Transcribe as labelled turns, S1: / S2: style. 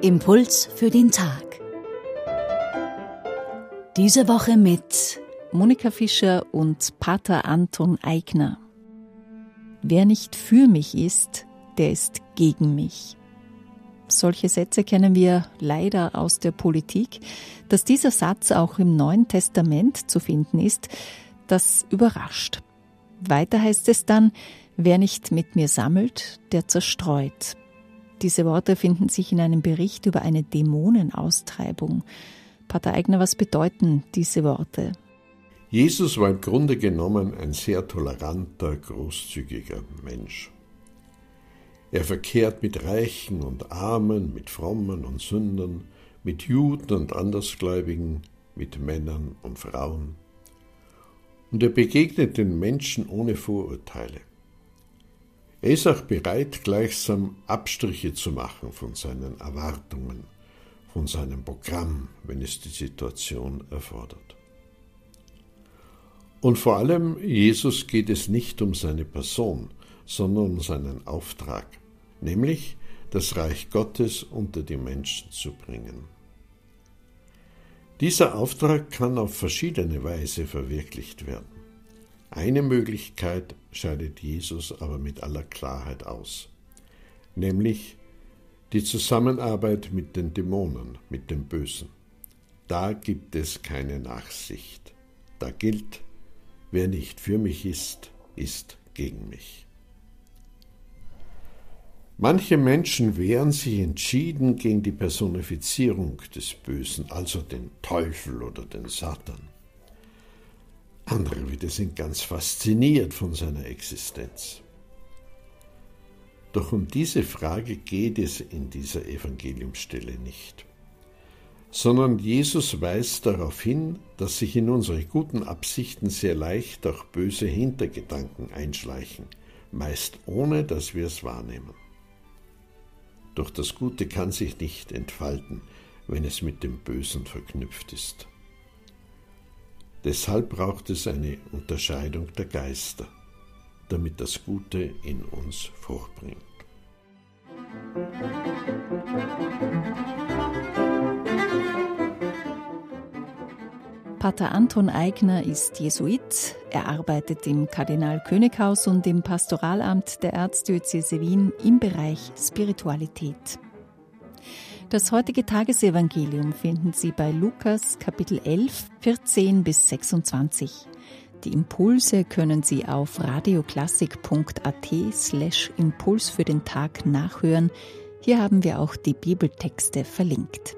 S1: Impuls für den Tag. Diese Woche mit
S2: Monika Fischer und Pater Anton Eigner. Wer nicht für mich ist, der ist gegen mich. Solche Sätze kennen wir leider aus der Politik. Dass dieser Satz auch im Neuen Testament zu finden ist, das überrascht. Weiter heißt es dann, wer nicht mit mir sammelt, der zerstreut. Diese Worte finden sich in einem Bericht über eine Dämonenaustreibung. Pater Eigner, was bedeuten diese Worte?
S3: Jesus war im Grunde genommen ein sehr toleranter, großzügiger Mensch. Er verkehrt mit Reichen und Armen, mit Frommen und Sündern, mit Juden und Andersgläubigen, mit Männern und Frauen. Und er begegnet den Menschen ohne Vorurteile. Er ist auch bereit, gleichsam Abstriche zu machen von seinen Erwartungen, von seinem Programm, wenn es die Situation erfordert. Und vor allem Jesus geht es nicht um seine Person, sondern um seinen Auftrag, nämlich das Reich Gottes unter die Menschen zu bringen. Dieser Auftrag kann auf verschiedene Weise verwirklicht werden. Eine Möglichkeit scheidet Jesus aber mit aller Klarheit aus, nämlich die Zusammenarbeit mit den Dämonen, mit dem Bösen. Da gibt es keine Nachsicht. Da gilt, wer nicht für mich ist, ist gegen mich. Manche Menschen wehren sich entschieden gegen die Personifizierung des Bösen, also den Teufel oder den Satan. Andere wieder sind ganz fasziniert von seiner Existenz. Doch um diese Frage geht es in dieser Evangeliumsstelle nicht, sondern Jesus weist darauf hin, dass sich in unsere guten Absichten sehr leicht auch böse Hintergedanken einschleichen, meist ohne dass wir es wahrnehmen. Doch das Gute kann sich nicht entfalten, wenn es mit dem Bösen verknüpft ist. Deshalb braucht es eine Unterscheidung der Geister, damit das Gute in uns Frucht bringt.
S2: Pater Anton Eigner ist Jesuit. Er arbeitet im Kardinal-König-Haus und im Pastoralamt der Erzdiözese Wien im Bereich Spiritualität. Das heutige Tagesevangelium finden Sie bei Lukas Kapitel 11, 14 bis 26. Die Impulse können Sie auf radioklassik.at slash Impuls für den Tag nachhören. Hier haben wir auch die Bibeltexte verlinkt.